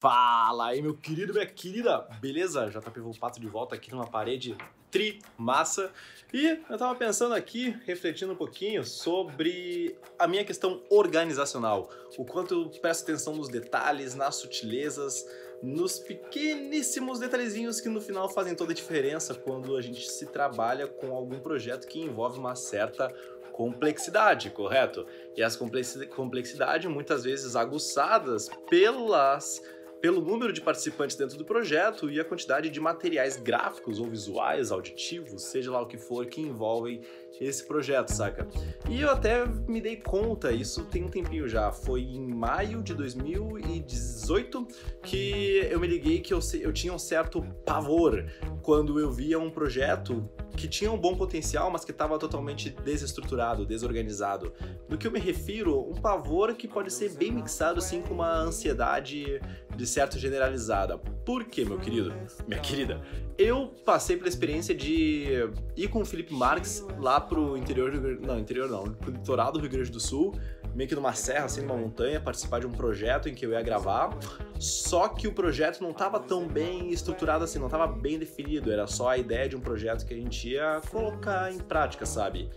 Fala aí, meu querido, minha querida, beleza? JP Volpato de volta aqui numa parede tri massa. E eu tava pensando aqui, refletindo um pouquinho sobre a minha questão organizacional. O quanto eu presto atenção nos detalhes, nas sutilezas, nos pequeníssimos detalhezinhos que no final fazem toda a diferença quando a gente se trabalha com algum projeto que envolve uma certa complexidade, correto? E essa complexidade muitas vezes aguçadas pelas pelo número de participantes dentro do projeto e a quantidade de materiais gráficos ou visuais, auditivos, seja lá o que for, que envolvem esse projeto, saca? E eu até me dei conta, isso tem um tempinho já, foi em maio de 2018 que eu me liguei que eu, eu tinha um certo pavor quando eu via um projeto que tinha um bom potencial, mas que estava totalmente desestruturado, desorganizado. Do que eu me refiro, um pavor que pode ser bem mixado assim com uma ansiedade de certo generalizada. Por quê, meu querido? Minha querida, eu passei pela experiência de ir com o Felipe Marques lá pro interior do não, interior não, pro litoral do Rio Grande do Sul, meio que numa serra, assim, numa montanha, participar de um projeto em que eu ia gravar. Só que o projeto não estava tão bem estruturado assim, não estava bem definido, era só a ideia de um projeto que a gente ia colocar em prática, sabe?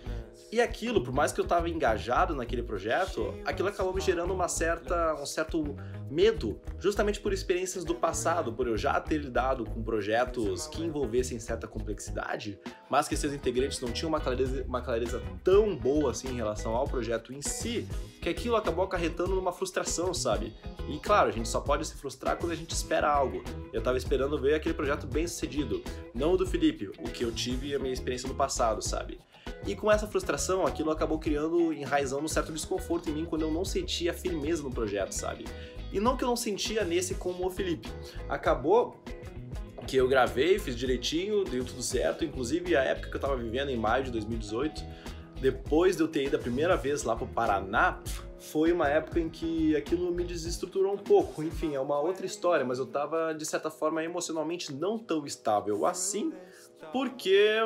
E aquilo, por mais que eu estava engajado naquele projeto, aquilo acabou me gerando uma certa, um certo medo, justamente por experiências do passado, por eu já ter lidado com projetos que envolvessem certa complexidade, mas que seus integrantes não tinham uma clareza, uma clareza tão boa assim em relação ao projeto em si, que aquilo acabou acarretando numa frustração, sabe? E claro, a gente só pode se frustrar quando a gente espera algo. Eu tava esperando ver aquele projeto bem sucedido, não o do Felipe, o que eu tive a minha experiência no passado, sabe? E com essa frustração, aquilo acabou criando, enraizando um certo desconforto em mim quando eu não sentia firmeza no projeto, sabe? E não que eu não sentia nesse como o Felipe. Acabou que eu gravei, fiz direitinho, deu tudo certo. Inclusive, a época que eu tava vivendo, em maio de 2018, depois de eu ter ido a primeira vez lá pro Paraná, foi uma época em que aquilo me desestruturou um pouco. Enfim, é uma outra história, mas eu tava, de certa forma, emocionalmente não tão estável assim, porque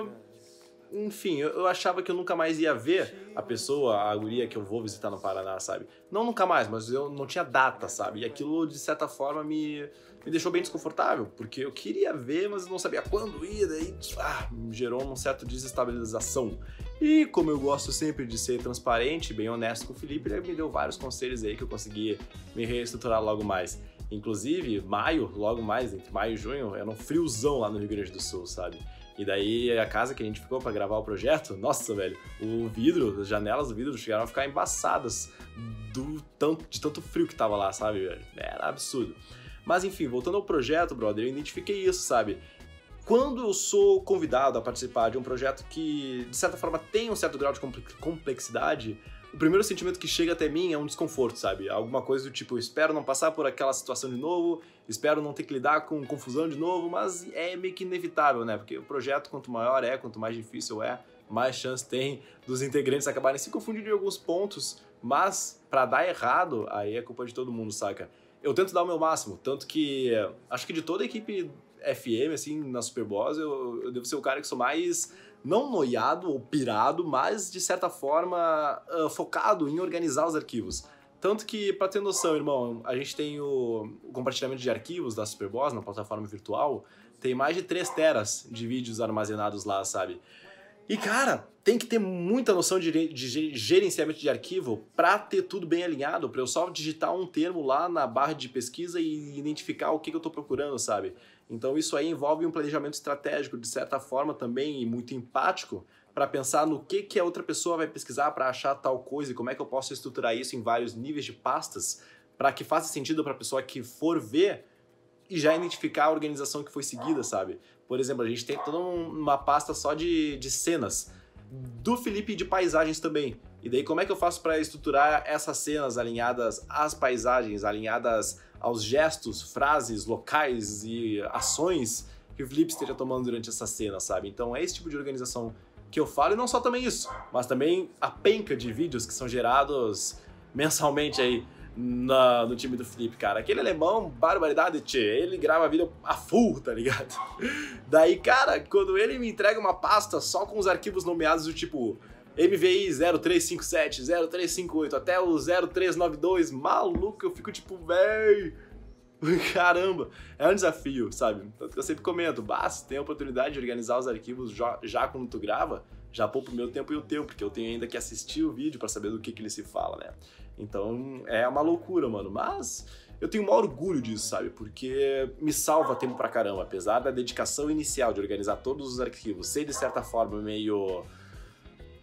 enfim, eu, eu, achava que eu nunca mais ia ver a pessoa, a guria que eu vou visitar no Paraná, sabe? Não nunca mais, mas eu não tinha data, sabe? E aquilo, de certa forma, me, me deixou bem desconfortável, porque eu queria ver, mas eu não sabia quando ir, daí ah, gerou uma certa desestabilização. E como eu gosto sempre de ser transparente, bem honesto com o Felipe, ele me deu vários conselhos aí que eu consegui me reestruturar logo mais. Inclusive, maio, logo mais, entre maio e junho, era um friozão lá no Rio Grande do Sul, sabe? E daí a casa que a gente ficou para gravar o projeto, nossa, velho, o vidro, as janelas do vidro chegaram a ficar embaçadas do tanto, de tanto frio que tava lá, sabe, velho? Era absurdo. Mas enfim, voltando ao projeto, brother, eu identifiquei isso, sabe? Quando eu sou convidado a participar de um projeto que, de certa forma, tem um certo grau de complexidade, o primeiro sentimento que chega até mim é um desconforto, sabe? Alguma coisa do tipo, espero não passar por aquela situação de novo, espero não ter que lidar com confusão de novo, mas é meio que inevitável, né? Porque o projeto, quanto maior é, quanto mais difícil é, mais chance tem dos integrantes acabarem se confundindo em alguns pontos, mas para dar errado, aí é culpa de todo mundo, saca? Eu tento dar o meu máximo, tanto que acho que de toda a equipe FM, assim, na Superboss, eu, eu devo ser o cara que sou mais não noiado ou pirado, mas de certa forma uh, focado em organizar os arquivos. Tanto que, para ter noção, irmão, a gente tem o, o compartilhamento de arquivos da Superboss na plataforma virtual, tem mais de 3 teras de vídeos armazenados lá, sabe? E cara, tem que ter muita noção de, de gerenciamento de arquivo para ter tudo bem alinhado, para eu só digitar um termo lá na barra de pesquisa e identificar o que, que eu estou procurando, sabe? Então isso aí envolve um planejamento estratégico, de certa forma também, e muito empático, para pensar no que, que a outra pessoa vai pesquisar para achar tal coisa e como é que eu posso estruturar isso em vários níveis de pastas para que faça sentido para a pessoa que for ver e já identificar a organização que foi seguida, sabe? Por exemplo, a gente tem toda uma pasta só de, de cenas, do Felipe de paisagens também. E daí como é que eu faço para estruturar essas cenas alinhadas às paisagens, alinhadas aos gestos, frases, locais e ações que o Felipe esteja tomando durante essa cena, sabe? Então é esse tipo de organização que eu falo e não só também isso, mas também a penca de vídeos que são gerados mensalmente aí na, no time do Felipe, cara. Aquele alemão, barbaridade, tchê. Ele grava vídeo a full, tá ligado? Daí, cara, quando ele me entrega uma pasta só com os arquivos nomeados do tipo MVI 0357, 0358 até o 0392, maluco, eu fico tipo, véi. Caramba, é um desafio, sabe? Tanto que eu sempre comento, basta, tem a oportunidade de organizar os arquivos já, já quando tu grava, já poupa o meu tempo e o teu, porque eu tenho ainda que assistir o vídeo para saber do que, que ele se fala, né? Então é uma loucura, mano. Mas eu tenho um orgulho disso, sabe? Porque me salva tempo pra caramba. Apesar da dedicação inicial de organizar todos os arquivos ser de certa forma meio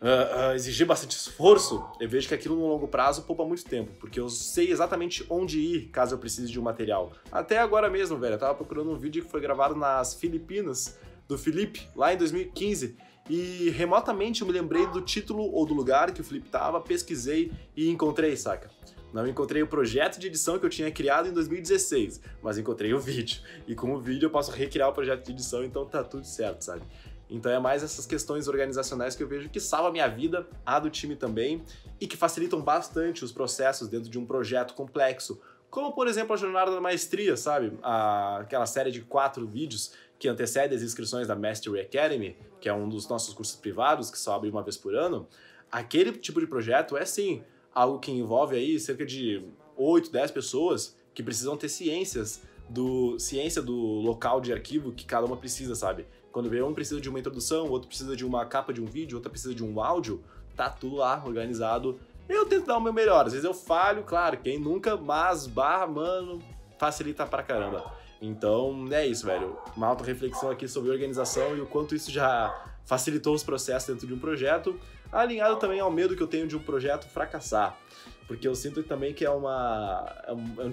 uh, uh, exigir bastante esforço, eu vejo que aquilo no longo prazo poupa muito tempo, porque eu sei exatamente onde ir caso eu precise de um material. Até agora mesmo, velho, eu tava procurando um vídeo que foi gravado nas Filipinas, do Felipe, lá em 2015, e remotamente eu me lembrei do título ou do lugar que o Felipe tava, pesquisei e encontrei, saca? Não encontrei o projeto de edição que eu tinha criado em 2016, mas encontrei o vídeo. E com o vídeo eu posso recriar o projeto de edição, então tá tudo certo, sabe? Então é mais essas questões organizacionais que eu vejo que salvam a minha vida, a do time também, e que facilitam bastante os processos dentro de um projeto complexo. Como, por exemplo, a Jornada da Maestria, sabe? A, aquela série de quatro vídeos que antecede as inscrições da Mastery Academy, que é um dos nossos cursos privados, que só abre uma vez por ano. Aquele tipo de projeto é, sim, algo que envolve aí cerca de 8, 10 pessoas que precisam ter ciências do ciência do local de arquivo que cada uma precisa, sabe? Quando vê um precisa de uma introdução, outro precisa de uma capa de um vídeo, outra precisa de um áudio, tá tudo lá organizado. Eu tento dar o meu melhor, às vezes eu falho, claro, quem nunca, mas barra, mano, facilita pra caramba. Então é isso, velho. Uma auto reflexão aqui sobre organização e o quanto isso já facilitou os processos dentro de um projeto, alinhado também ao medo que eu tenho de um projeto fracassar. Porque eu sinto também que é uma. É um, é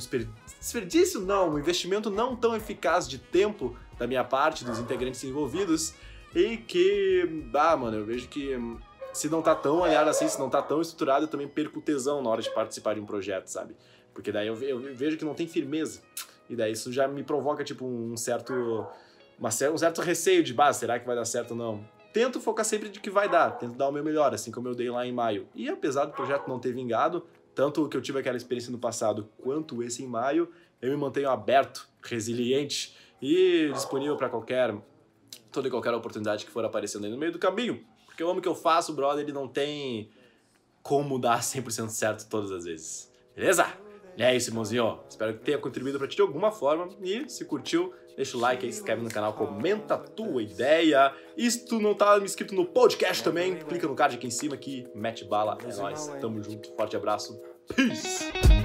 desperdício, não, um investimento não tão eficaz de tempo da minha parte, dos integrantes envolvidos, e que, ah, mano, eu vejo que se não tá tão alinhado assim, se não tá tão estruturado, eu também perco o tesão na hora de participar de um projeto, sabe? Porque daí eu, vejo que não tem firmeza. E daí isso já me provoca, tipo, um certo. Uma, um certo receio de, bah, será que vai dar certo ou não? Tento focar sempre de que vai dar, tento dar o meu melhor, assim como eu dei lá em maio. E apesar do projeto não ter vingado, tanto que eu tive aquela experiência no passado quanto esse em maio, eu me mantenho aberto, resiliente e disponível para qualquer toda e qualquer oportunidade que for aparecendo aí no meio do caminho. Porque o que eu faço, brother, ele não tem como dar 100% certo todas as vezes. Beleza? E é isso, irmãozinho. Espero que tenha contribuído para ti de alguma forma. E se curtiu, deixa o like aí, se inscreve no canal, comenta a tua ideia. E se tu não tá inscrito no podcast também, clica no card aqui em cima que mete bala. É nóis. Tamo junto. Forte abraço. Peace!